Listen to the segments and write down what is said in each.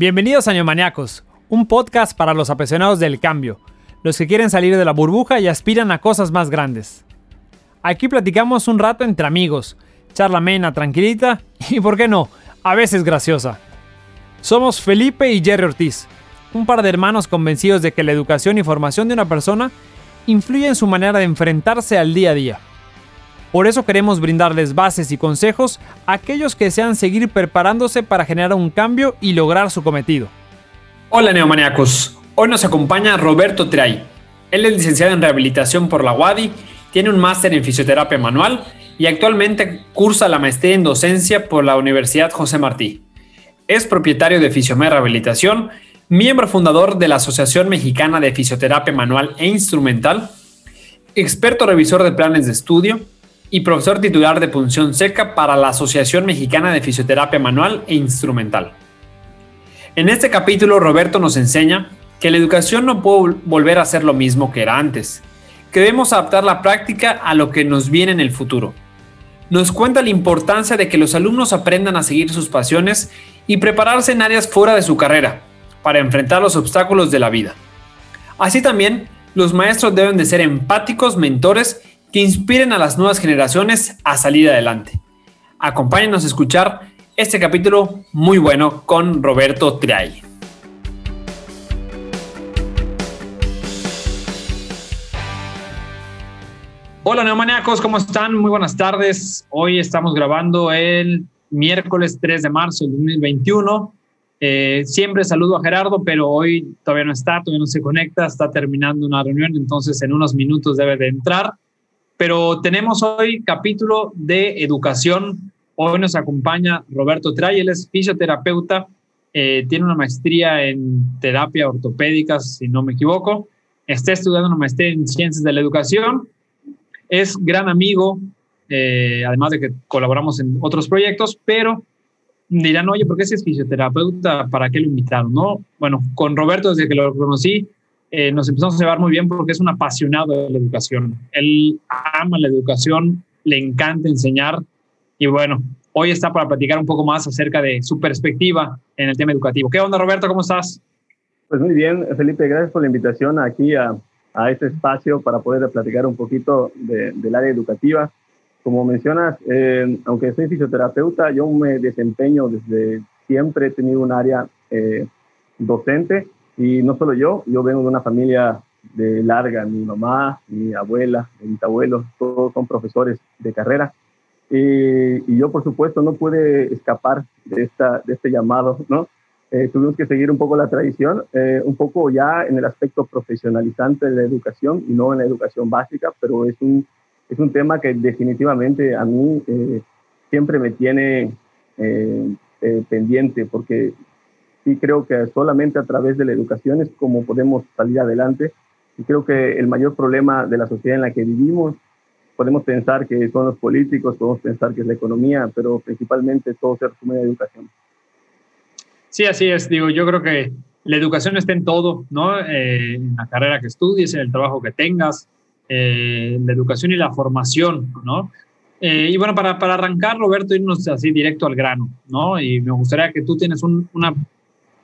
Bienvenidos a Neomaniacos, un podcast para los apasionados del cambio, los que quieren salir de la burbuja y aspiran a cosas más grandes. Aquí platicamos un rato entre amigos, charla amena, tranquilita y, por qué no, a veces graciosa. Somos Felipe y Jerry Ortiz, un par de hermanos convencidos de que la educación y formación de una persona influye en su manera de enfrentarse al día a día. Por eso queremos brindarles bases y consejos a aquellos que desean seguir preparándose para generar un cambio y lograr su cometido. Hola neomaniacos, hoy nos acompaña Roberto Tray. Él es licenciado en rehabilitación por la UADI, tiene un máster en fisioterapia manual y actualmente cursa la maestría en docencia por la Universidad José Martí. Es propietario de Fisiomer Rehabilitación, miembro fundador de la Asociación Mexicana de Fisioterapia Manual e Instrumental, experto revisor de planes de estudio, y profesor titular de punción seca para la Asociación Mexicana de Fisioterapia Manual e Instrumental. En este capítulo Roberto nos enseña que la educación no puede volver a ser lo mismo que era antes, que debemos adaptar la práctica a lo que nos viene en el futuro. Nos cuenta la importancia de que los alumnos aprendan a seguir sus pasiones y prepararse en áreas fuera de su carrera, para enfrentar los obstáculos de la vida. Así también, los maestros deben de ser empáticos, mentores que inspiren a las nuevas generaciones a salir adelante. Acompáñenos a escuchar este capítulo muy bueno con Roberto Triay. Hola neomaniacos, ¿cómo están? Muy buenas tardes. Hoy estamos grabando el miércoles 3 de marzo de 2021. Eh, siempre saludo a Gerardo, pero hoy todavía no está, todavía no se conecta, está terminando una reunión, entonces en unos minutos debe de entrar pero tenemos hoy capítulo de educación. Hoy nos acompaña Roberto Tray, él es fisioterapeuta, eh, tiene una maestría en terapia ortopédica, si no me equivoco, está estudiando una maestría en ciencias de la educación, es gran amigo, eh, además de que colaboramos en otros proyectos, pero dirán, oye, ¿por qué ese es fisioterapeuta? ¿Para qué lo invitaron? No, bueno, con Roberto desde que lo conocí, eh, nos empezamos a llevar muy bien porque es un apasionado de la educación. Él ama la educación, le encanta enseñar y bueno, hoy está para platicar un poco más acerca de su perspectiva en el tema educativo. ¿Qué onda, Roberto? ¿Cómo estás? Pues muy bien, Felipe, gracias por la invitación aquí a, a este espacio para poder platicar un poquito del área educativa. Como mencionas, eh, aunque soy fisioterapeuta, yo me desempeño desde siempre, he tenido un área eh, docente y no solo yo, yo vengo de una familia de larga, mi mamá, mi abuela, mis abuelos, todos son profesores de carrera. Y, yo, por supuesto, no pude escapar de, esta, de este llamado, ¿no? Eh, tuvimos que seguir un poco la tradición, eh, un poco ya en el aspecto profesionalizante de la educación y no en la educación básica, pero es un, es un tema que definitivamente a mí eh, siempre me tiene pendiente, porque sí creo que solamente a través de la educación es como podemos salir adelante. Y creo que el mayor problema de la sociedad en la que vivimos, podemos pensar que son los políticos, podemos pensar que es la economía, pero principalmente todo se resume en educación. Sí, así es. Digo, yo creo que la educación está en todo, ¿no? Eh, en la carrera que estudies, en el trabajo que tengas, eh, la educación y la formación, ¿no? Eh, y bueno, para, para arrancar, Roberto, irnos así directo al grano, ¿no? Y me gustaría que tú tienes un, una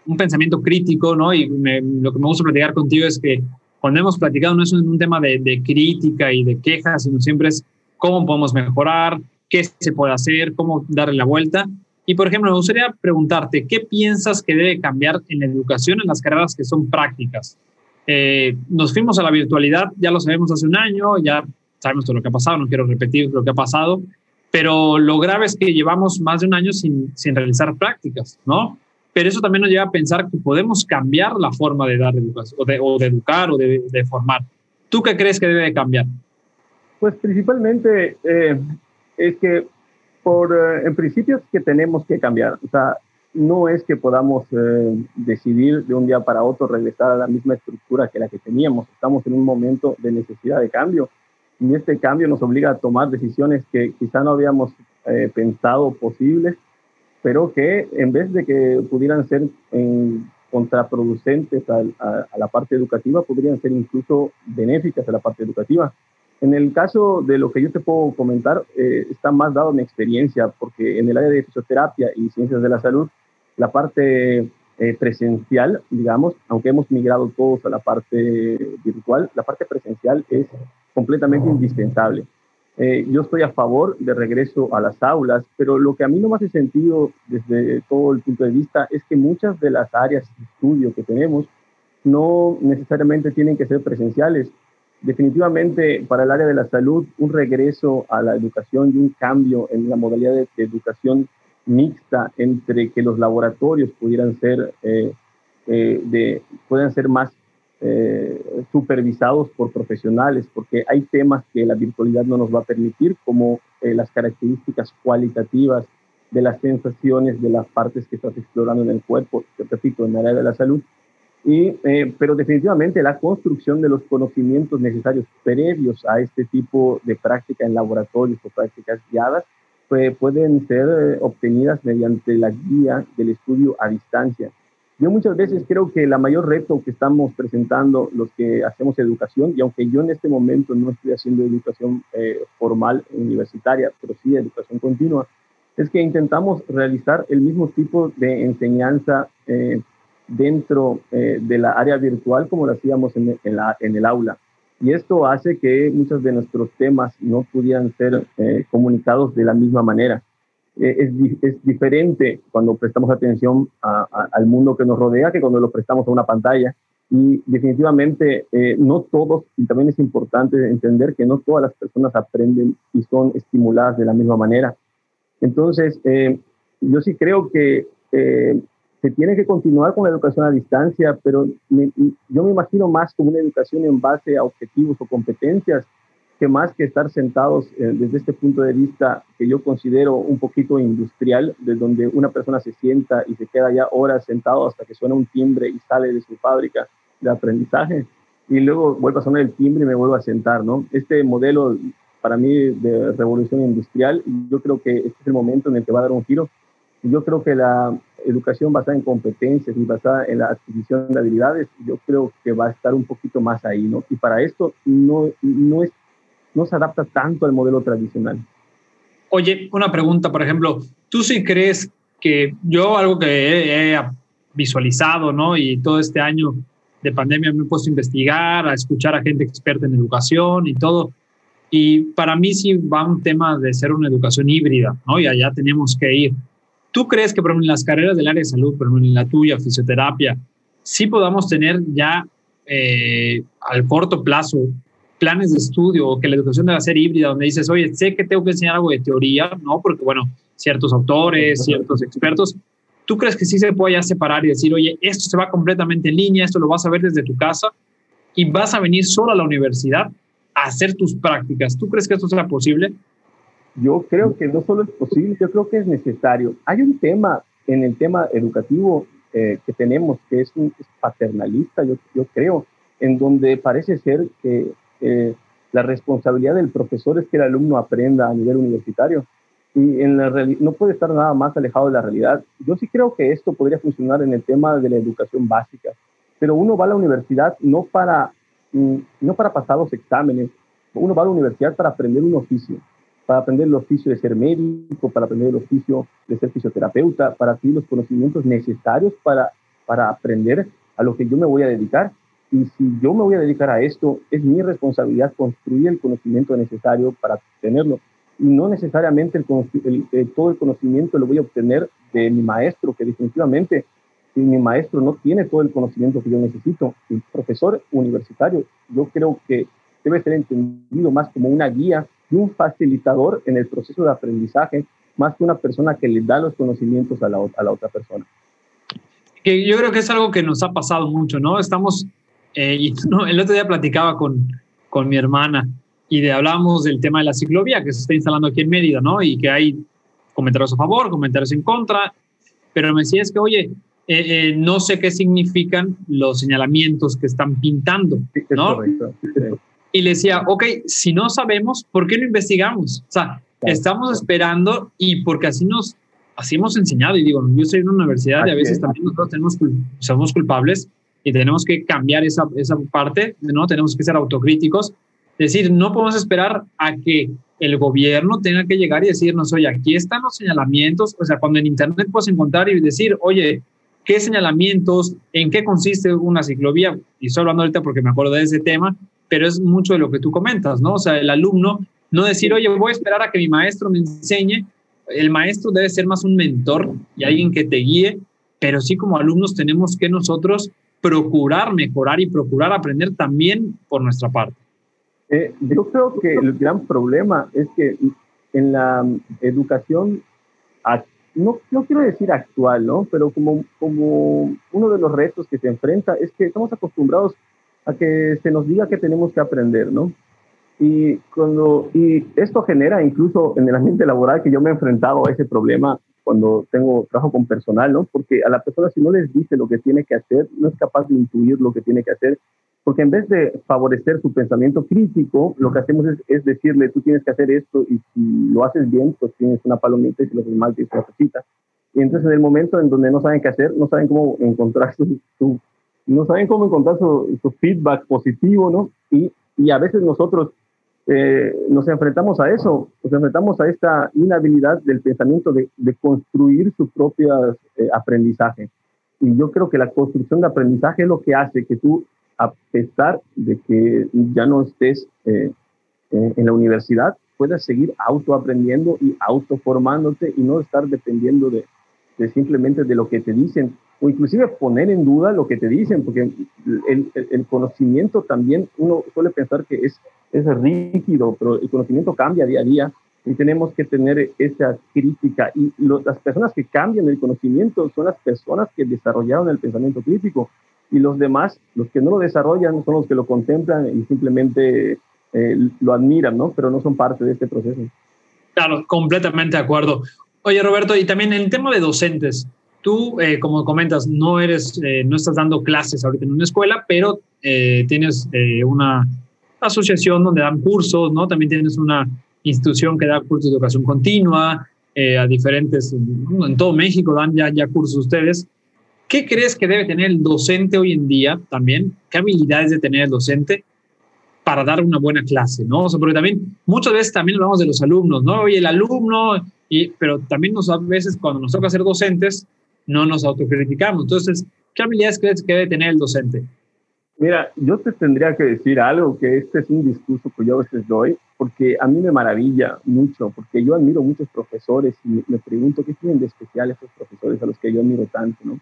un pensamiento crítico, ¿no? Y lo que me gusta platicar contigo es que cuando hemos platicado no es un, tema de, crítica y de quejas, sino siempre es cómo podemos mejorar, qué se puede hacer, cómo darle la vuelta. Y, por ejemplo, me gustaría preguntarte, ¿qué piensas que debe cambiar en la educación en las carreras que son prácticas? Eh, nos fuimos a la virtualidad, ya lo sabemos hace un año, ya sabemos todo lo que ha pasado, no quiero repetir lo que ha pasado, pero lo grave es que llevamos más de un año sin, sin realizar prácticas, ¿no? Pero eso también nos lleva a pensar que podemos cambiar la forma de dar educación, o de, educar, o de, de, formar. ¿Tú qué crees que debe cambiar? Pues principalmente eh, es que por, eh, en principio es que tenemos que cambiar. O sea, no es que podamos eh, decidir de un día para otro regresar a la misma estructura que la que teníamos. Estamos en un momento de necesidad de cambio y este cambio nos obliga a tomar decisiones que quizá no habíamos eh, pensado posibles pero que en vez de que pudieran ser en, contraproducentes a, a, la parte educativa, podrían ser incluso benéficas a la parte educativa. En el caso de lo que yo te puedo comentar, eh, está más dado mi experiencia, porque en el área de fisioterapia y ciencias de la salud, la parte eh, presencial, digamos, aunque hemos migrado todos a la parte virtual, la parte presencial es completamente indispensable. Eh, yo estoy a favor de regreso a las aulas, pero lo que a mí no me hace sentido desde todo el punto de vista es que muchas de las áreas de estudio que tenemos no necesariamente tienen que ser presenciales. Definitivamente para el área de la salud, un regreso a la educación y un cambio en la modalidad de, educación mixta entre que los laboratorios pudieran ser, eh, eh, de, puedan ser más eh, supervisados por profesionales, porque hay temas que la virtualidad no nos va a permitir, como eh, las características cualitativas de las sensaciones de las partes que estás explorando en el cuerpo, te repito, en el área de la salud. Y, eh, pero definitivamente la construcción de los conocimientos necesarios previos a este tipo de práctica en laboratorios o prácticas guiadas pues, pueden ser obtenidas mediante la guía del estudio a distancia. Yo muchas veces creo que la mayor reto que estamos presentando los que hacemos educación, y aunque yo en este momento no estoy haciendo educación eh, formal universitaria, pero sí educación continua, es que intentamos realizar el mismo tipo de enseñanza eh, dentro eh, de la área virtual como lo hacíamos en, la, en, el aula. Y esto hace que muchos de nuestros temas no pudieran ser comunicados de la misma manera. Eh, es, diferente cuando prestamos atención al mundo que nos rodea que cuando lo prestamos a una pantalla. Y definitivamente eh, no todos, y también es importante entender que no todas las personas aprenden y son estimuladas de la misma manera. Entonces, eh, yo sí creo que se tiene que continuar con la educación a distancia, pero yo me imagino más como una educación en base a objetivos o competencias que más que estar sentados eh, desde este punto de vista que yo considero un poquito industrial, de donde una persona se sienta y se queda ya horas sentado hasta que suena un timbre y sale de su fábrica de aprendizaje y luego vuelve a sonar el timbre y me vuelvo a sentar, ¿no? Este modelo para mí de revolución industrial, yo creo que este es el momento en el que va a dar un giro. Yo creo que la educación basada en competencias y basada en la adquisición de habilidades, yo creo que va a estar un poquito más ahí, ¿no? Y para esto no, no es no se adapta tanto al modelo tradicional. Oye, una pregunta, por ejemplo, ¿tú sí crees que yo algo que he, visualizado, ¿no? Y todo este año de pandemia me he puesto a investigar, a escuchar a gente experta en educación y todo. Y para mí sí va un tema de ser una educación híbrida, ¿no? Y allá tenemos que ir. ¿Tú crees que, por ejemplo, en las carreras del área de salud, ejemplo, en la tuya, fisioterapia, sí podamos tener ya eh, al corto plazo planes de estudio o que la educación debe ser híbrida, donde dices, oye, sé que tengo que enseñar algo de teoría, ¿no? Porque, bueno, ciertos autores, ciertos expertos, ¿tú crees que sí se puede ya separar y decir, oye, esto se va completamente en línea, esto lo vas a ver desde tu casa y vas a venir solo a la universidad a hacer tus prácticas? ¿Tú crees que esto será posible? Yo creo que no solo es posible, yo creo que es necesario. Hay un tema en el tema educativo eh, que tenemos que es, un, paternalista, yo, yo creo, en donde parece ser que eh, la responsabilidad del profesor es que el alumno aprenda a nivel universitario y en la no puede estar nada más alejado de la realidad. Yo sí creo que esto podría funcionar en el tema de la educación básica, pero uno va a la universidad no para, mm, no para pasar los exámenes, uno va a la universidad para aprender un oficio, para aprender el oficio de ser médico, para aprender el oficio de ser fisioterapeuta, para adquirir los conocimientos necesarios para, para aprender a lo que yo me voy a dedicar. Y si yo me voy a dedicar a esto, es mi responsabilidad construir el conocimiento necesario para tenerlo. Y no necesariamente el, todo el conocimiento lo voy a obtener de mi maestro, que definitivamente si mi maestro no tiene todo el conocimiento que yo necesito, el profesor universitario, yo creo que debe ser entendido más como una guía y un facilitador en el proceso de aprendizaje, más que una persona que le da los conocimientos a la, a la otra persona. Que yo creo que es algo que nos ha pasado mucho, ¿no? Estamos eh, y no, el otro día platicaba con, con mi hermana y de, hablábamos del tema de la ciclovía que se está instalando aquí en Mérida, ¿no? Y que hay comentarios a favor, comentarios en contra, pero me decía es que, oye, eh, eh, no sé qué significan los señalamientos que están pintando, ¿no? Y le decía, ok, si no sabemos, ¿por qué no investigamos? O sea, estamos esperando y porque así nos, así hemos enseñado. Y digo, yo soy en una universidad y a veces también nosotros tenemos, somos culpables y tenemos que cambiar esa, esa parte, ¿no? Tenemos que ser autocríticos. Es decir, no podemos esperar a que el gobierno tenga que llegar y decirnos, oye, aquí están los señalamientos. O sea, cuando en Internet puedes encontrar y decir, oye, qué señalamientos, en qué consiste una ciclovía, y estoy hablando ahorita porque me acuerdo de ese tema, pero es mucho de lo que tú comentas, ¿no? O sea, el alumno no decir, oye, voy a esperar a que mi maestro me enseñe, el maestro debe ser más un mentor y alguien que te guíe, pero sí como alumnos tenemos que nosotros procurar mejorar y procurar aprender también por nuestra parte. Eh, yo creo que el gran problema es que en la educación, no, no quiero decir actual, ¿no? pero como, como uno de los retos que se enfrenta es que estamos acostumbrados a que se nos diga que tenemos que aprender, ¿no? Y, cuando, y esto genera incluso en el ambiente laboral que yo me he enfrentado a ese problema cuando tengo trabajo con personal, ¿no? Porque a la persona si no les dice lo que tiene que hacer, no es capaz de intuir lo que tiene que hacer, porque en vez de favorecer su pensamiento crítico, lo que hacemos es, es decirle, tú tienes que hacer esto y si lo haces bien, pues tienes una palomita y si lo haces mal, tienes una cosita. Y entonces en el momento en donde no saben qué hacer, no saben cómo encontrar su, su no saben cómo encontrar su, su feedback positivo, ¿no? Y, y a veces nosotros eh, nos enfrentamos a eso, nos enfrentamos a esta inhabilidad del pensamiento de, de construir su propio eh, aprendizaje. Y yo creo que la construcción de aprendizaje es lo que hace que tú, a pesar de que ya no estés eh, en la universidad, puedas seguir autoaprendiendo y autoformándote y no estar dependiendo de, de simplemente de lo que te dicen o inclusive poner en duda lo que te dicen, porque el, el, conocimiento también, uno suele pensar que es, es rígido, pero el conocimiento cambia día a día y tenemos que tener esa crítica. Y las personas que cambian el conocimiento son las personas que desarrollaron el pensamiento crítico y los demás, los que no lo desarrollan, son los que lo contemplan y simplemente eh, lo admiran, ¿no? Pero no son parte de este proceso. Claro, completamente de acuerdo. Oye, Roberto, y también el tema de docentes. Tú, eh, como comentas, no eres, eh, no estás dando clases ahorita en una escuela, pero eh, tienes una asociación donde dan cursos, ¿no? También tienes una institución que da cursos de educación continua a diferentes, en todo México dan ya, ya cursos ustedes. ¿Qué crees que debe tener el docente hoy en día también? ¿Qué habilidades debe tener el docente para dar una buena clase, ¿no? O sea, porque también muchas veces también hablamos de los alumnos, ¿no? Oye, el alumno, y, pero también nos, a veces cuando nos toca ser docentes, no nos autocriticamos. Entonces, ¿qué habilidades crees que debe tener el docente? Mira, yo te tendría que decir algo, que este es un discurso que yo a veces doy, porque a mí me maravilla mucho, porque yo admiro muchos profesores y me pregunto qué tienen de especial estos profesores a los que yo admiro tanto, ¿no?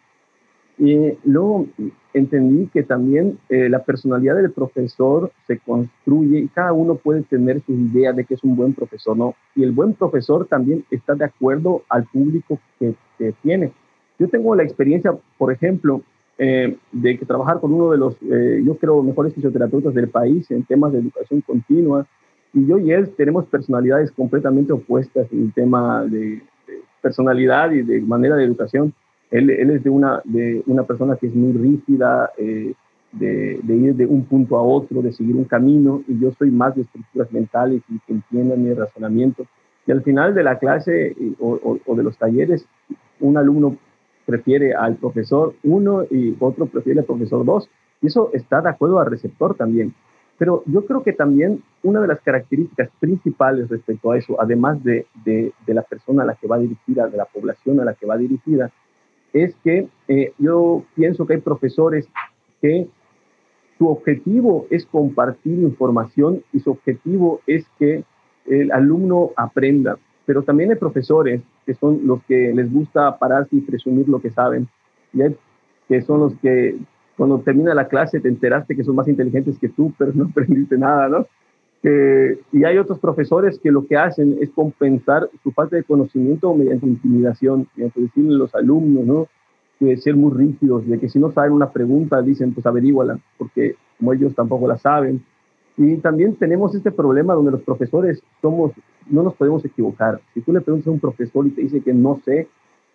Y luego entendí que también eh, la personalidad del profesor se construye y cada uno puede tener su idea de que es un buen profesor, ¿no? Y el buen profesor también está de acuerdo al público que tiene. Yo tengo la experiencia, por ejemplo, eh, de que trabajar con uno de los, eh, yo creo, mejores fisioterapeutas del país en temas de educación continua. Y yo y él tenemos personalidades completamente opuestas en el tema de, personalidad y de manera de educación. Él, él, es de una, de una persona que es muy rígida, eh, de, de, ir de un punto a otro, de seguir un camino, y yo soy más de estructuras mentales y que entiendan mi razonamiento. Y al final de la clase o, o de los talleres, un alumno prefiere al profesor 1 y otro prefiere al profesor 2. Y eso está de acuerdo al receptor también. Pero yo creo que también una de las características principales respecto a eso, además de, de, la persona a la que va dirigida, de la población a la que va dirigida, es que eh, yo pienso que hay profesores que su objetivo es compartir información y su objetivo es que el alumno aprenda pero también hay profesores que son los que les gusta pararse y presumir lo que saben, y hay, que son los que cuando termina la clase te enteraste que son más inteligentes que tú, pero no aprendiste nada, ¿no? y hay otros profesores que lo que hacen es compensar su falta de conocimiento mediante intimidación, mediante decirle a los alumnos, ¿no? Que ser muy rígidos, de que si no saben una pregunta, dicen, pues averíguala, porque como ellos tampoco la saben. Y también tenemos este problema donde los profesores somos no nos podemos equivocar. Si tú le preguntas a un profesor y te dice que no sé,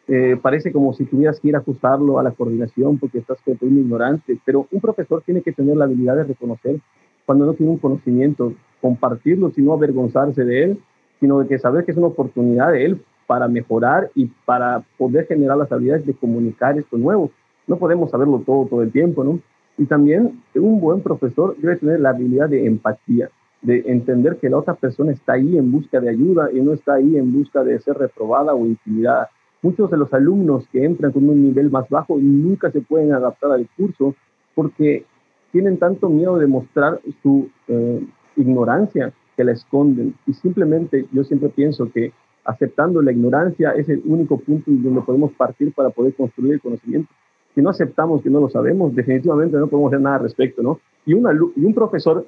eh, parece como si tuvieras que ir a ajustarlo a la coordinación porque estás un ignorante, pero un profesor tiene que tener la habilidad de reconocer cuando no tiene un conocimiento, compartirlo sin no avergonzarse de él, sino de que saber que es una oportunidad de él para mejorar y para poder generar las habilidades de comunicar esto nuevo. No podemos saberlo todo todo el tiempo, ¿no? Y también un buen profesor debe tener la habilidad de empatía de entender que la otra persona está ahí en busca de ayuda y no está ahí en busca de ser reprobada o intimidada. muchos de los alumnos que entran con un nivel más bajo nunca se pueden adaptar al curso porque tienen tanto miedo de mostrar su eh, ignorancia que la esconden. Y simplemente yo siempre pienso que aceptando la ignorancia es el único punto donde podemos partir para poder construir el conocimiento. Si no aceptamos que no lo sabemos, definitivamente no podemos hacer nada al respecto, ¿no? Y, y un profesor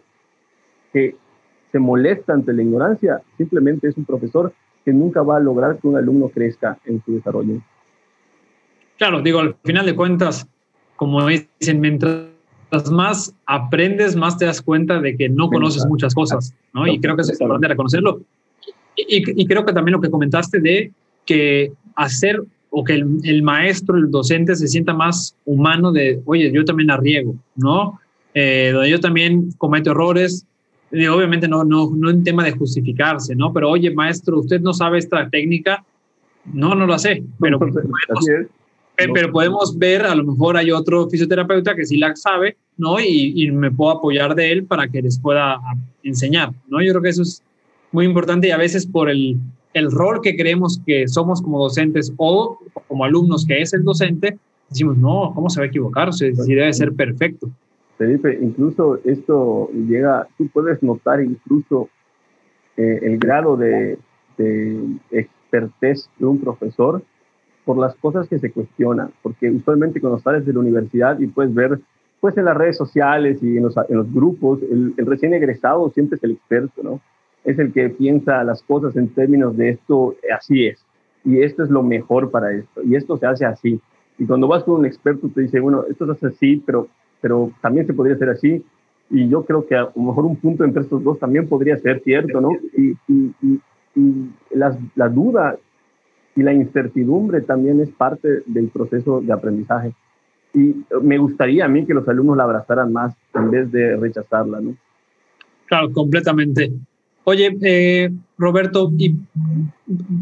que se molesta ante la ignorancia, simplemente es un profesor que nunca va a lograr que un alumno crezca en su desarrollo. Claro, digo, al final de cuentas, como dicen, mientras más aprendes, más te das cuenta de que no conoces muchas cosas, ¿no? Y creo que es importante reconocerlo. Y, creo que también lo que comentaste de que hacer o que el, maestro, el docente se sienta más humano de, oye, yo también la riego, ¿no? Eh, donde yo también cometo errores, obviamente no, no, no en tema de justificarse, ¿no? Pero oye, maestro, usted no sabe esta técnica, no, no lo sé, pero, podemos, pero podemos ver, a lo mejor hay otro fisioterapeuta que sí la sabe, ¿no? Y, y, me puedo apoyar de él para que les pueda enseñar, ¿no? Yo creo que eso es muy importante y a veces por el, el rol que creemos que somos como docentes o como alumnos que es el docente, decimos, no, ¿cómo se va a equivocar? si debe ser perfecto. Felipe, incluso esto llega, tú puedes notar incluso eh, el grado de, de expertez de un profesor por las cosas que se cuestionan, porque usualmente cuando sales de la universidad y puedes ver pues en las redes sociales y en los, en los grupos, el, el, recién egresado siempre es el experto, ¿no? Es el que piensa las cosas en términos de esto, así es, y esto es lo mejor para esto, y esto se hace así. Y cuando vas con un experto te dice, bueno, esto se hace así, pero pero también se podría hacer así. Y yo creo que a lo mejor un punto entre estos dos también podría ser cierto, ¿no? Y, y, y, la duda y la incertidumbre también es parte del proceso de aprendizaje. Y me gustaría a mí que los alumnos la abrazaran más en vez de rechazarla, ¿no? Claro, completamente. Oye, eh, Roberto, y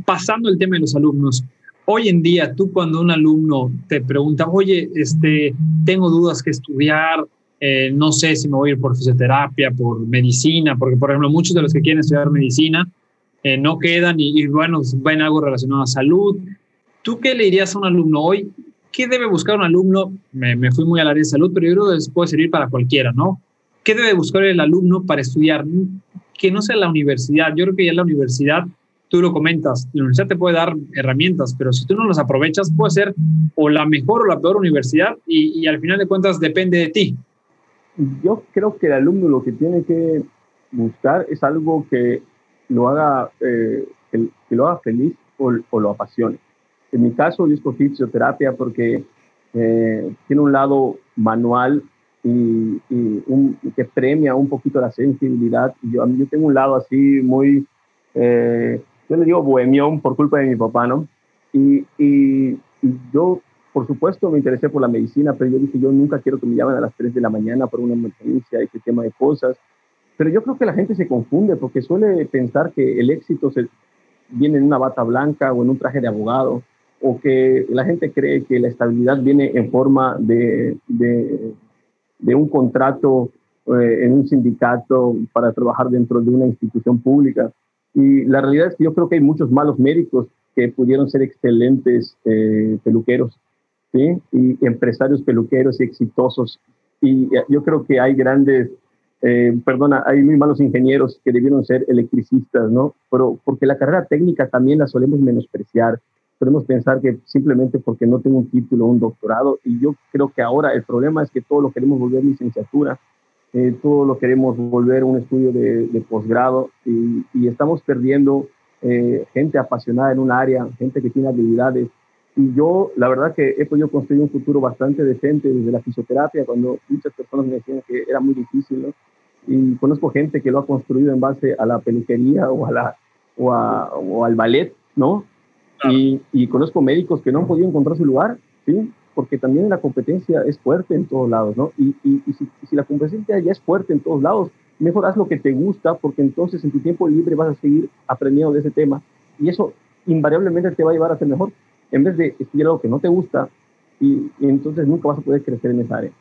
pasando el tema de los alumnos, Hoy en día, tú cuando un alumno te pregunta, oye, este, tengo dudas que estudiar, eh, no sé si me voy a ir por fisioterapia, por medicina, porque por ejemplo muchos de los que quieren estudiar medicina eh, no quedan y, bueno, ven algo relacionado a salud. ¿Tú qué le dirías a un alumno hoy? ¿Qué debe buscar un alumno? Me, me fui muy al área de salud, pero yo creo que puede servir para cualquiera, ¿no? ¿Qué debe buscar el alumno para estudiar? Que no sea la universidad. Yo creo que ya la universidad tú lo comentas, la universidad te puede dar herramientas, pero si tú no las aprovechas, puede ser o la mejor o la peor universidad y, al final de cuentas depende de ti. Yo creo que el alumno lo que tiene que buscar es algo que lo haga, eh, que, lo haga feliz o, lo apasione. En mi caso, yo escogí fisioterapia porque eh, tiene un lado manual y, que premia un poquito la sensibilidad. Yo, yo tengo un lado así muy eh, yo le digo bohemión por culpa de mi papá, ¿no? Y, y, yo, por supuesto, me interesé por la medicina, pero yo dije, yo nunca quiero que me llamen a las 3 de la mañana por una emergencia, ese tema de cosas. Pero yo creo que la gente se confunde porque suele pensar que el éxito se viene en una bata blanca o en un traje de abogado, o que la gente cree que la estabilidad viene en forma de, de, de un contrato eh, en un sindicato para trabajar dentro de una institución pública. Y la realidad es que yo creo que hay muchos malos médicos que pudieron ser excelentes eh, peluqueros, ¿sí? Y empresarios peluqueros y exitosos. Y yo creo que hay grandes, eh, perdona, hay muy malos ingenieros que debieron ser electricistas, ¿no? Pero porque la carrera técnica también la solemos menospreciar. Podemos pensar que simplemente porque no tengo un título o un doctorado. Y yo creo que ahora el problema es que todo lo queremos volver licenciatura eh, todo lo queremos volver un estudio de, posgrado y, estamos perdiendo eh, gente apasionada en un área, gente que tiene habilidades. Y yo, la verdad que he podido construir un futuro bastante decente desde la fisioterapia, cuando muchas personas me decían que era muy difícil, ¿no? Y conozco gente que lo ha construido en base a la peluquería o, a la, o, o al ballet, ¿no? Y, y, conozco médicos que no han podido encontrar su lugar, ¿sí? porque también la competencia es fuerte en todos lados, ¿no? Y, y, si, si, la competencia ya es fuerte en todos lados, mejor haz lo que te gusta, porque entonces en tu tiempo libre vas a seguir aprendiendo de ese tema y eso invariablemente te va a llevar a ser mejor, en vez de estudiar algo que no te gusta y, entonces nunca vas a poder crecer en esa área.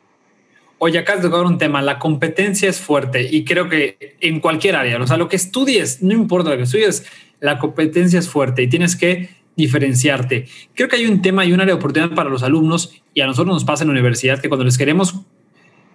Oye, acá has tocado un tema, la competencia es fuerte y creo que en cualquier área, o sea, lo que estudies, no importa lo que estudies, la competencia es fuerte y tienes que diferenciarte. Creo que hay un tema y un área de oportunidad para los alumnos y a nosotros nos pasa en la universidad que cuando les queremos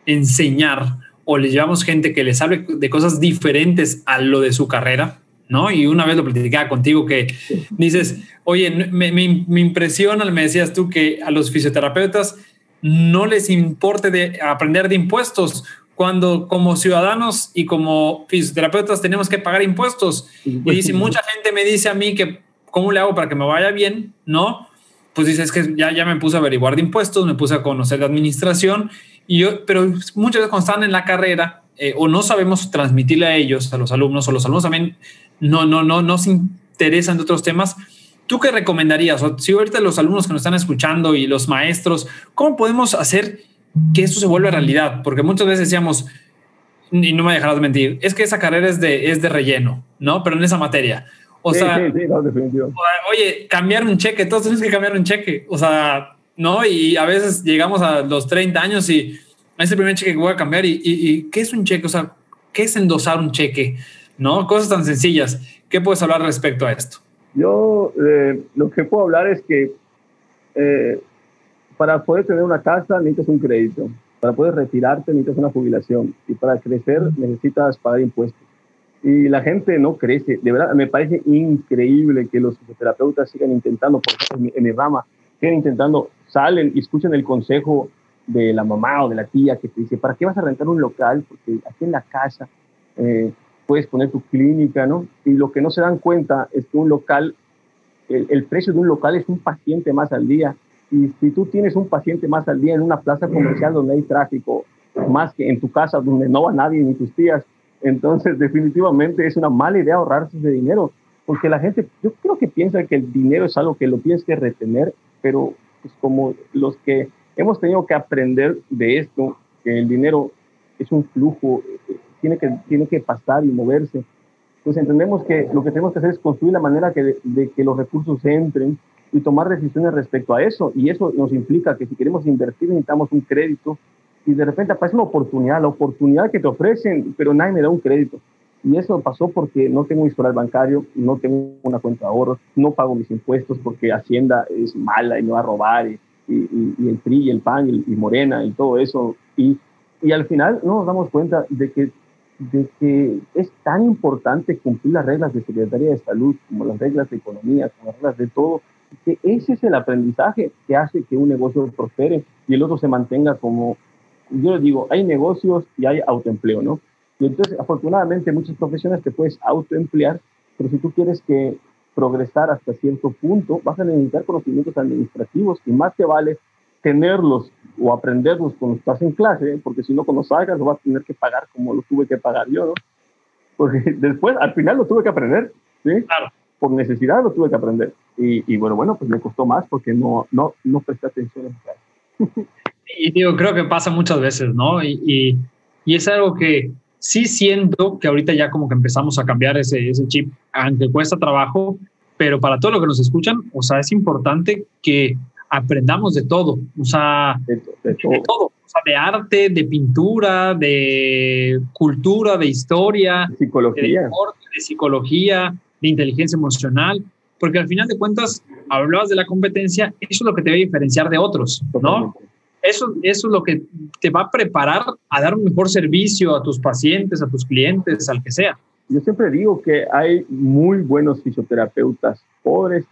enseñar o les llevamos gente que les hable de cosas diferentes a lo de su carrera, ¿no? Y una vez lo platicaba contigo que dices, oye, me, me, impresiona, me decías tú que a los fisioterapeutas no les importe de aprender de impuestos cuando como ciudadanos y como fisioterapeutas tenemos que pagar impuestos. Y dice, mucha gente me dice a mí que ¿cómo le hago para que me vaya bien? ¿No? Pues dices que ya, ya me puse a averiguar de impuestos, me puse a conocer la administración, y yo, pero muchas veces cuando están en la carrera eh, o no sabemos transmitirle a ellos, a los alumnos, o los alumnos también no, no, no, no se interesan de otros temas, ¿tú qué recomendarías? O si ahorita los alumnos que nos están escuchando y los maestros, ¿cómo podemos hacer que esto se vuelva realidad? Porque muchas veces decíamos, y no me dejarás mentir, es que esa carrera es de, es de relleno, ¿no? Pero en esa materia. O sea, oye, cambiar un cheque, todos tenemos que cambiar un cheque. O sea, ¿no? Y a veces llegamos a los 30 años y es el primer cheque que voy a cambiar. Y, y, qué es un cheque? O sea, ¿qué es endosar un cheque? ¿No? Cosas tan sencillas. ¿Qué puedes hablar respecto a esto? Yo eh, lo que puedo hablar es que eh, para poder tener una casa necesitas un crédito. Para poder retirarte necesitas una jubilación. Y para crecer necesitas pagar impuestos y la gente no crece. De verdad, me parece increíble que los fisioterapeutas sigan intentando, por ejemplo, en mi, rama, sigan intentando, salen y escuchan el consejo de la mamá o de la tía que te dice, ¿para qué vas a rentar un local? Porque aquí en la casa eh, puedes poner tu clínica, ¿no? Y lo que no se dan cuenta es que un local, el, el, precio de un local es un paciente más al día. Y si tú tienes un paciente más al día en una plaza comercial donde hay tráfico, más que en tu casa donde no va nadie ni tus tías, entonces, definitivamente es una mala idea ahorrarse ese dinero, porque la gente, yo creo que piensa que el dinero es algo que lo tienes que retener, pero pues como los que hemos tenido que aprender de esto, que el dinero es un flujo, tiene que, tiene que pasar y moverse, pues entendemos que lo que tenemos que hacer es construir la manera que de que los recursos entren y tomar decisiones respecto a eso. Y eso nos implica que si queremos invertir necesitamos un crédito y de repente aparece una oportunidad, la oportunidad que te ofrecen, pero nadie me da un crédito. Y eso pasó porque no tengo un historial bancario, no tengo una cuenta de ahorros, no pago mis impuestos porque Hacienda es mala y me va a robar, y, y, el PRI y el PAN y, Morena y todo eso. Y, y al final no nos damos cuenta de que, de que es tan importante cumplir las reglas de Secretaría de Salud, como las reglas de economía, como las reglas de todo, que ese es el aprendizaje que hace que un negocio prospere y el otro se mantenga como yo les digo, hay negocios y hay autoempleo, ¿no? Y entonces, afortunadamente, muchas profesiones te puedes autoemplear, pero si tú quieres que progresar hasta cierto punto, vas a necesitar conocimientos administrativos y más te vale tenerlos o aprenderlos cuando estás en clase, porque si no, cuando salgas lo vas a tener que pagar como lo tuve que pagar yo, ¿no? Porque después, al final lo tuve que aprender, ¿sí? Claro. Por necesidad lo tuve que aprender. Y, y bueno, bueno, pues me costó más porque no, no, no presté atención en clase. y digo, creo que pasa muchas veces, ¿no? Y, y, es algo que sí siento que ahorita ya como que empezamos a cambiar ese, ese chip, aunque cuesta trabajo, pero para todo lo que nos escuchan, o sea, es importante que aprendamos de todo, o sea, de, todo, o sea, de arte, de pintura, de cultura, de historia, psicología. De, deporte, de psicología, de inteligencia emocional, porque al final de cuentas, hablabas de la competencia, eso es lo que te debe diferenciar de otros, ¿no? Eso, eso es lo que te va a preparar a dar un mejor servicio a tus pacientes, a tus clientes, al que sea. Yo siempre digo que hay muy buenos fisioterapeutas pobres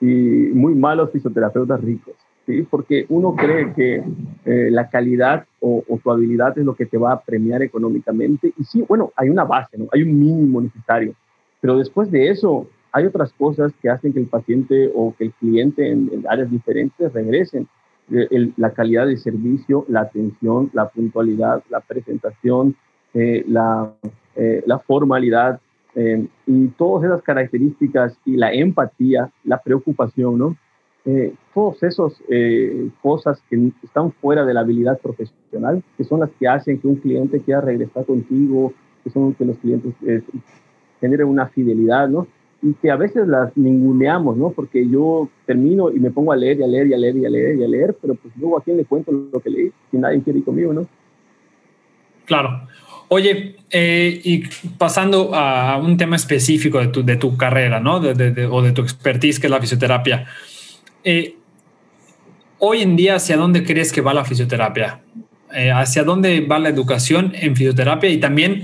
y muy malos fisioterapeutas ricos, ¿sí? porque uno cree que eh, la calidad o, tu habilidad es lo que te va a premiar económicamente. Y sí, bueno, hay una base, ¿no? hay un mínimo necesario, pero después de eso hay otras cosas que hacen que el paciente o que el cliente en áreas diferentes regresen la calidad de servicio, la atención, la puntualidad, la presentación, eh, la, eh, la, formalidad eh, y todas esas características y la empatía, la preocupación, ¿no? todas esas cosas que están fuera de la habilidad profesional, que son las que hacen que un cliente quiera regresar contigo, que son que los clientes generen una fidelidad, ¿no? Y que a veces las ninguneamos, ¿no? Porque yo termino y me pongo a leer y a leer y a leer y a leer y a leer, pero pues luego a quién le cuento lo que leí si nadie quiere ir conmigo, ¿no? Claro. Oye, eh, y pasando a un tema específico de tu, de tu carrera, ¿no? De, o de tu expertise, que es la fisioterapia. Eh, hoy en día, ¿hacia dónde crees que va la fisioterapia? Eh, ¿Hacia dónde va la educación en fisioterapia? Y también,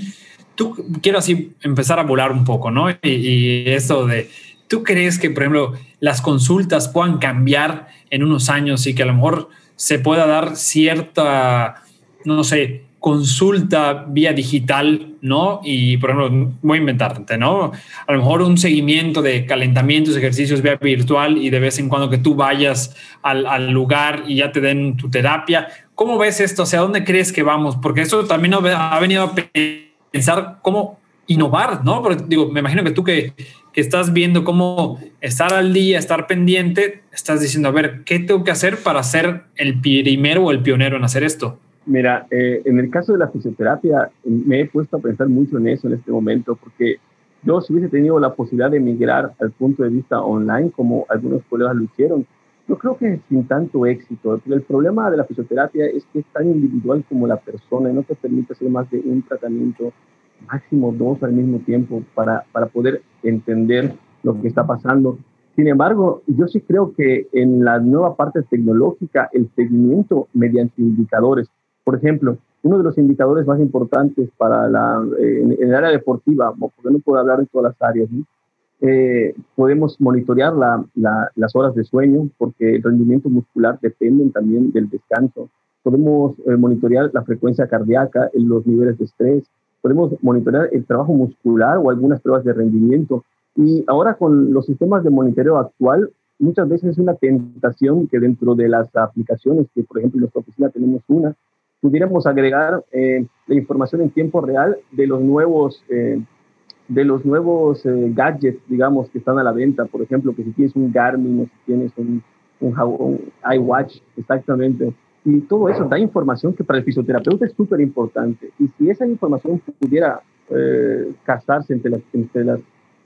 tú quiero así empezar a volar un poco, ¿no? Y, y esto de, ¿tú crees que, por ejemplo, las consultas puedan cambiar en unos años y que a lo mejor se pueda dar cierta, no sé, consulta vía digital, ¿no? Y, por ejemplo, voy a inventarte, ¿no? A lo mejor un seguimiento de calentamientos, ejercicios vía virtual y de vez en cuando que tú vayas al, lugar y ya te den tu terapia. ¿Cómo ves esto? ¿Hacia dónde crees que vamos? Porque eso también ha venido a pensar cómo innovar, ¿no? Porque digo, me imagino que tú que, que estás viendo cómo estar al día, estar pendiente, estás diciendo, a ver, ¿qué tengo que hacer para ser el primero o el pionero en hacer esto? Mira, eh, en el caso de la fisioterapia, me he puesto a pensar mucho en eso en este momento, porque yo si hubiese tenido la posibilidad de migrar al punto de vista online, como algunos colegas lo hicieron, yo creo que sin tanto éxito. El problema de la fisioterapia es que es tan individual como la persona y no te permite hacer más de un tratamiento, máximo dos al mismo tiempo, para, para poder entender lo que está pasando. Sin embargo, yo sí creo que en la nueva parte tecnológica, el seguimiento mediante indicadores, por ejemplo, uno de los indicadores más importantes para la, eh, en, el área deportiva, porque no puedo hablar de todas las áreas, eh, podemos monitorear la, las horas de sueño porque el rendimiento muscular depende también del descanso. Podemos eh, monitorear la frecuencia cardíaca, los niveles de estrés. Podemos monitorear el trabajo muscular o algunas pruebas de rendimiento. Y ahora con los sistemas de monitoreo actual, muchas veces es una tentación que dentro de las aplicaciones, que por ejemplo en nuestra oficina tenemos una, pudiéramos agregar eh, la información en tiempo real de los nuevos, eh, de los nuevos eh, gadgets, digamos, que están a la venta. Por ejemplo, que si tienes un Garmin o si tienes un, un, iWatch, exactamente. Y todo eso da información que para el fisioterapeuta es súper importante. Y si esa información pudiera casarse entre las, entre las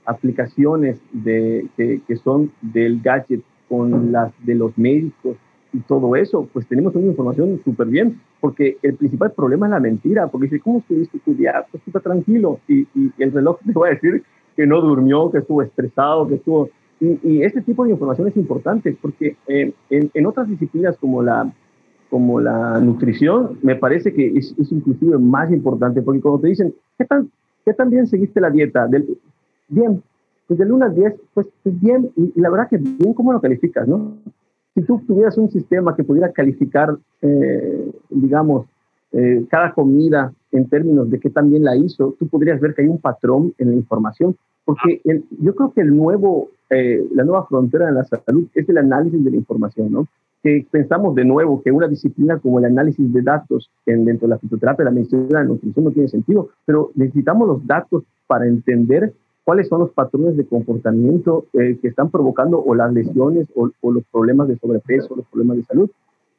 aplicaciones de, que son del gadget con las de los médicos y todo eso, pues tenemos una información súper bien, porque el principal problema es la mentira, porque dice, ¿cómo estuviste tu día? Pues está tranquilo, y, y, el reloj te va a decir que no durmió, que estuvo estresado, que estuvo... Y, y este tipo de información es importante, porque eh, en, en, otras disciplinas como la, como la nutrición, me parece que es, es, inclusive más importante, porque cuando te dicen, ¿qué tan, qué tan bien seguiste la dieta? Del, bien, pues del 1 al 10, pues, pues bien, y, y la verdad que bien, ¿cómo lo calificas, no? Si tú tuvieras un sistema que pudiera calificar, eh, digamos, eh, cada comida en términos de qué también la hizo, tú podrías ver que hay un patrón en la información, porque yo creo que el nuevo, eh, la nueva frontera de la salud es el análisis de la información, ¿no? Que pensamos de nuevo que una disciplina como el análisis de datos en, dentro de la fitoterapia, la medicina, la nutrición no tiene sentido, pero necesitamos los datos para entender cuáles son los patrones de comportamiento eh, que están provocando o las lesiones o, los problemas de sobrepeso, los problemas de salud.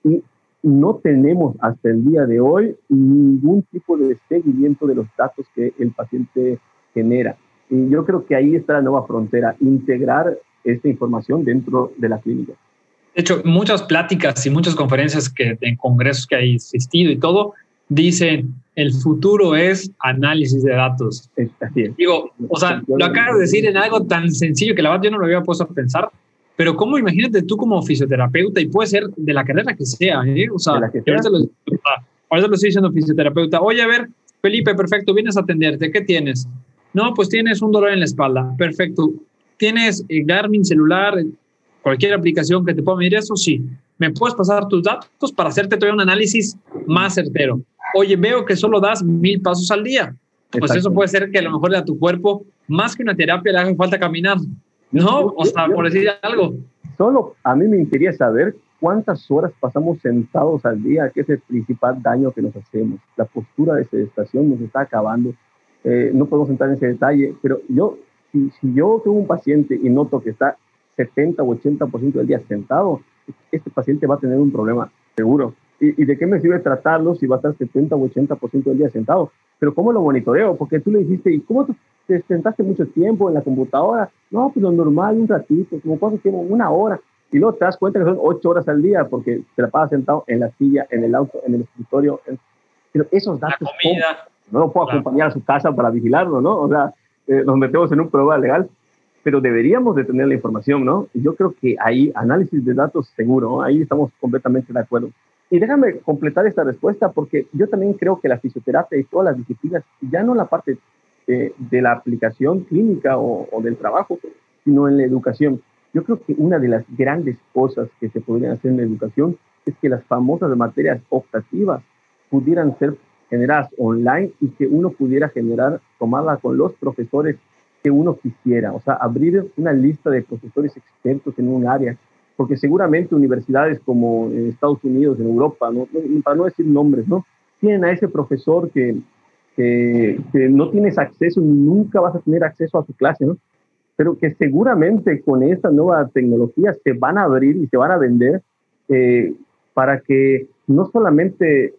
Y no tenemos hasta el día de hoy ningún tipo de seguimiento de los datos que el paciente genera. Y yo creo que ahí está la nueva frontera, integrar esta información dentro de la clínica. De hecho, muchas pláticas y muchas conferencias que en congresos que hay existido y todo, dicen, el futuro es análisis de datos. Digo, o sea, lo acabas de decir en algo tan sencillo que la verdad yo no lo había puesto a pensar, pero cómo imagínate tú como fisioterapeuta y puede ser de la carrera que sea, ¿eh? O sea, ahorita lo, ahorita lo estoy diciendo fisioterapeuta. Oye, a ver, Felipe, perfecto, vienes a atenderte, ¿qué tienes? No, pues tienes un dolor en la espalda, perfecto. ¿Tienes eh, Garmin celular, cualquier aplicación que te pueda medir eso? Sí. ¿Me puedes pasar tus datos para hacerte todavía un análisis más certero? Oye, veo que solo das mil pasos al día. Pues eso puede ser que a lo mejor a tu cuerpo, más que una terapia, le haga falta caminar. ¿No? O sea, por decir algo. Solo a mí me interesa saber cuántas horas pasamos sentados al día, que es el principal daño que nos hacemos. La postura de sedestación nos está acabando. Eh, no podemos entrar en ese detalle, pero yo, si, si yo tengo un paciente y noto que está 70 o 80% del día sentado, este paciente va a tener un problema seguro. ¿Y, de qué me sirve tratarlo si va a estar 70 o 80% del día sentado? Pero ¿cómo lo monitoreo? Porque tú le dijiste, ¿y cómo te sentaste mucho tiempo en la computadora? No, pues lo normal, un ratito, como cuánto tiempo, una hora. Y luego te das cuenta que son ocho horas al día porque te la pasas sentado en la silla, en el auto, en el escritorio. pero esos datos... La comida. No lo puedo acompañar a su casa para vigilarlo, ¿no? O sea, eh, nos metemos en un problema legal, pero deberíamos de tener la información, ¿no? Y yo creo que ahí, análisis de datos seguro, ahí estamos completamente de acuerdo. Y déjame completar esta respuesta porque yo también creo que la fisioterapia y todas las disciplinas, ya no la parte de, de la aplicación clínica o, o, del trabajo, sino en la educación. Yo creo que una de las grandes cosas que se podrían hacer en la educación es que las famosas materias optativas pudieran ser generadas online y que uno pudiera generar, tomarla con los profesores que uno quisiera, o sea, abrir una lista de profesores expertos en un área, porque seguramente universidades como en Estados Unidos, en Europa, ¿no? para no decir nombres, ¿no? Tienen a ese profesor que, que, que no tienes acceso, nunca vas a tener acceso a su clase, ¿no? Pero que seguramente con esta nueva tecnología se van a abrir y se van a vender eh, para que no solamente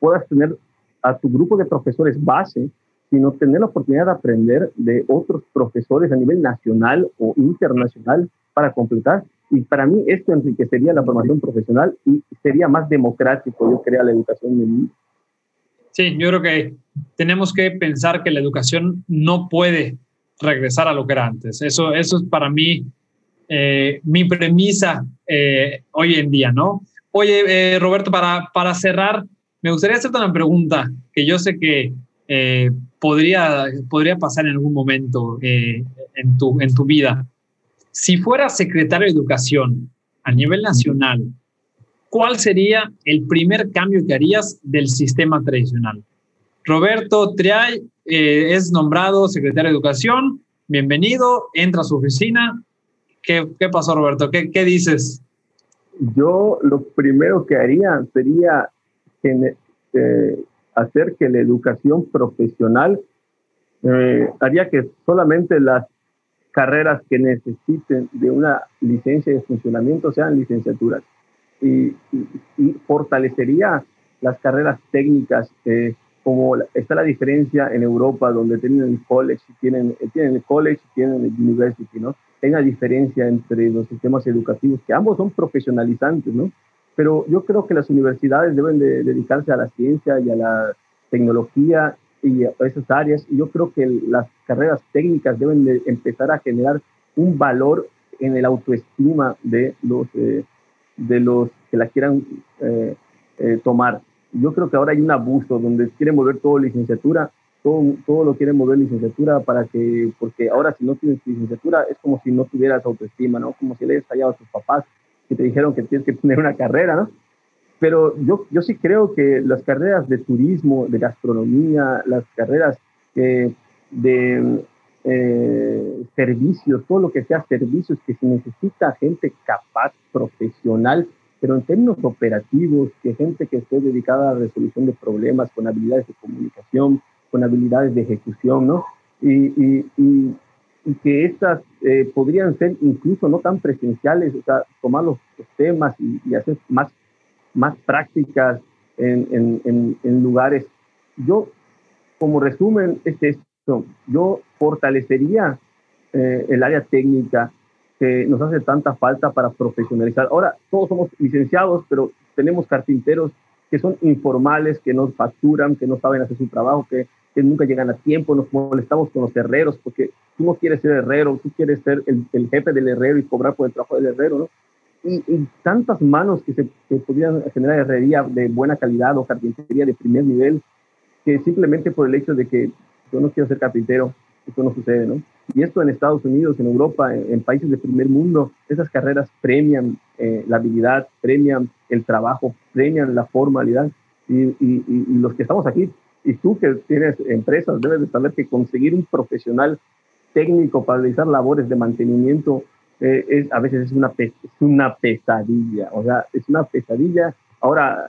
puedas tener a tu grupo de profesores base, sino tener la oportunidad de aprender de otros profesores a nivel nacional o internacional para completar. Y para mí esto enriquecería la formación profesional y sería más democrático, yo creo, la educación de mí. Sí, yo creo que tenemos que pensar que la educación no puede regresar a lo que era antes. Eso, eso es para mí eh, mi premisa eh, hoy en día, ¿no? Oye, eh, Roberto, para, para cerrar, me gustaría hacerte una pregunta que yo sé que eh, podría, podría pasar en algún momento eh, en, tu, en tu vida. Si fueras secretario de Educación a nivel nacional, ¿cuál sería el primer cambio que harías del sistema tradicional? Roberto Triay eh, es nombrado secretario de Educación. Bienvenido, entra a su oficina. ¿Qué, qué pasó, Roberto? ¿Qué, ¿Qué dices? Yo lo primero que haría sería eh, hacer que la educación profesional eh, haría que solamente las carreras que necesiten de una licencia de funcionamiento sean licenciaturas y, y, y fortalecería las carreras técnicas eh, como está la diferencia en Europa donde tienen el college tienen, tienen el college tienen el university, ¿no? Hay una diferencia entre los sistemas educativos que ambos son profesionalizantes, ¿no? pero yo creo que las universidades deben de dedicarse a la ciencia y a la tecnología y a esas áreas. Y yo creo que las carreras técnicas deben de empezar a generar un valor en el autoestima de los, eh, de los que la quieran eh, eh, tomar. Yo creo que ahora hay un abuso donde quieren volver todo licenciatura, todo, todo lo quieren mover licenciatura para que, porque ahora si no tienes licenciatura es como si no tuvieras autoestima, ¿no? Como si le hayas fallado a tus papás que te dijeron que tienes que tener una carrera, ¿no? Pero yo, yo sí creo que las carreras de turismo, de gastronomía, las carreras de eh, servicios, todo lo que sea servicios, que se necesita gente capaz, profesional, pero en términos operativos, que gente que esté dedicada a la resolución de problemas, con habilidades de comunicación, con habilidades de ejecución, ¿no? Y, y que estas eh, podrían ser incluso no tan presenciales, o sea, tomar los, temas y, y, hacer más, más prácticas en, en, en, lugares. Yo, como resumen, es esto, yo fortalecería eh, el área técnica que nos hace tanta falta para profesionalizar. Ahora, todos somos licenciados, pero tenemos carpinteros que son informales, que no facturan, que no saben hacer su trabajo, que que nunca llegan a tiempo, nos molestamos con los herreros, porque tú no quieres ser herrero, tú quieres ser el, el jefe del herrero y cobrar por el trabajo del herrero, ¿no? Y, y tantas manos que se que podrían generar herrería de buena calidad o carpintería de primer nivel, que simplemente por el hecho de que yo no quiero ser carpintero, eso no sucede, ¿no? Y esto en Estados Unidos, en Europa, en, en países de primer mundo, esas carreras premian eh, la habilidad, premian el trabajo, premian la formalidad. Y, y, y, los que estamos aquí y tú que tienes empresas, debes de saber que conseguir un profesional técnico para realizar labores de mantenimiento eh, es, a veces es una, es una pesadilla. O sea, es una pesadilla. Ahora,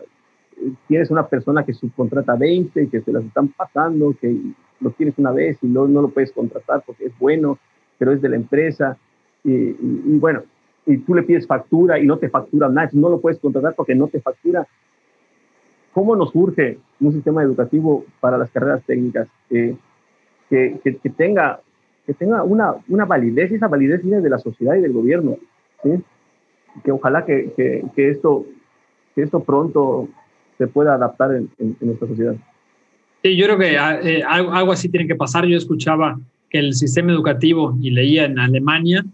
eh, tienes una persona que subcontrata 20, que se las están pasando, que lo tienes una vez y no, no lo puedes contratar porque es bueno, pero es de la empresa. Y, bueno, y tú le pides factura y no te factura nada, no lo puedes contratar porque no te factura. ¿Cómo nos surge un sistema educativo para las carreras técnicas eh, que, que, que, tenga, que tenga una, una validez y esa validez viene de la sociedad y del gobierno? ¿sí? Que ojalá que, que, que, esto, que esto pronto se pueda adaptar en, en, nuestra sociedad. Sí, yo creo que ah, eh, algo, así tiene que pasar. Yo escuchaba que el sistema educativo, y leía en Alemania,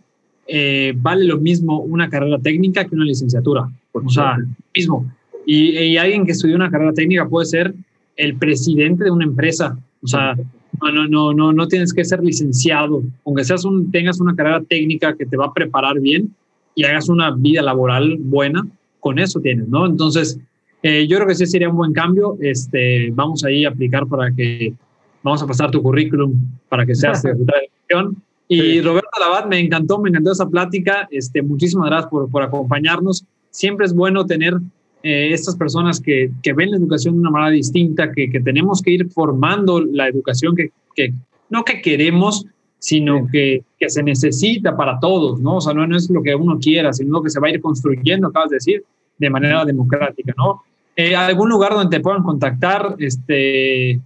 eh, vale lo mismo una carrera técnica que una licenciatura. o sea, mismo. Y, y, alguien que estudió una carrera técnica puede ser el presidente de una empresa. O sea, no, no, no, no, no tienes que ser licenciado. Aunque seas un, tengas una carrera técnica que te va a preparar bien y hagas una vida laboral buena, con eso tienes, ¿no? Entonces, eh, yo creo que sí sería un buen cambio. Este, vamos ahí a aplicar para que, vamos a pasar tu currículum para que seas secretario de educación. Y Roberto Labat, me encantó, me encantó esa plática. Este, muchísimas gracias por, por acompañarnos. Siempre es bueno tener eh, estas personas que, que, ven la educación de una manera distinta, que, que tenemos que ir formando la educación que, que no que queremos, sino que, que, se necesita para todos, ¿no? O sea, no, no, es lo que uno quiera, sino lo que se va a ir construyendo, acabas de decir, de manera democrática, ¿no? Eh, ¿Algún lugar donde te puedan contactar? Este,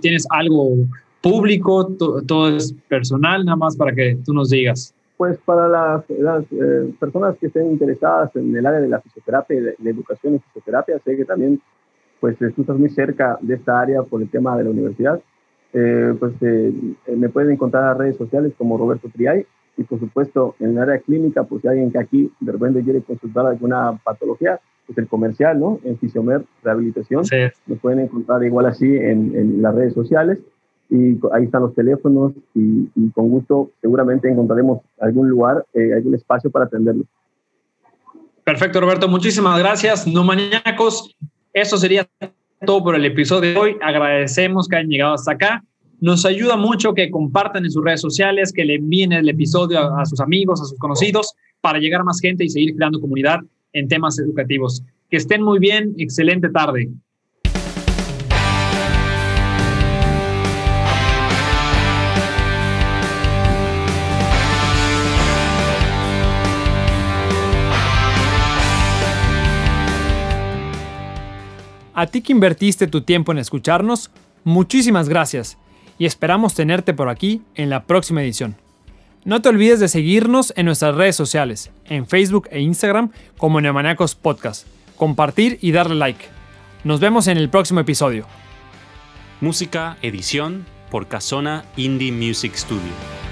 ¿Tienes algo público? ¿Todo es personal? Nada más para que tú nos digas. Pues para las, eh, personas que estén interesadas en el área de la fisioterapia y de, educación en fisioterapia, sé que también pues tú estás muy cerca de esta área por el tema de la universidad. Eh, pues me pueden encontrar en las redes sociales como Roberto Triay y por supuesto en el área clínica, pues si alguien que aquí de repente quiere consultar alguna patología, pues el comercial, ¿no? En Fisiomer Rehabilitación. Sí. Me pueden encontrar igual así en, en, las redes sociales y ahí están los teléfonos y, con gusto seguramente encontraremos algún lugar, eh, algún espacio para atenderlo. Perfecto, Roberto. Muchísimas gracias. No maníacos. Eso sería todo por el episodio de hoy. Agradecemos que hayan llegado hasta acá. Nos ayuda mucho que compartan en sus redes sociales, que le envíen el episodio a, a sus amigos, a sus conocidos, para llegar a más gente y seguir creando comunidad en temas educativos. Que estén muy bien, excelente tarde. A ti que invertiste tu tiempo en escucharnos, muchísimas gracias y esperamos tenerte por aquí en la próxima edición. No te olvides de seguirnos en nuestras redes sociales, en Facebook e Instagram como Neomaniacos Podcast, compartir y darle like. Nos vemos en el próximo episodio. Música, edición por Casona Indie Music Studio.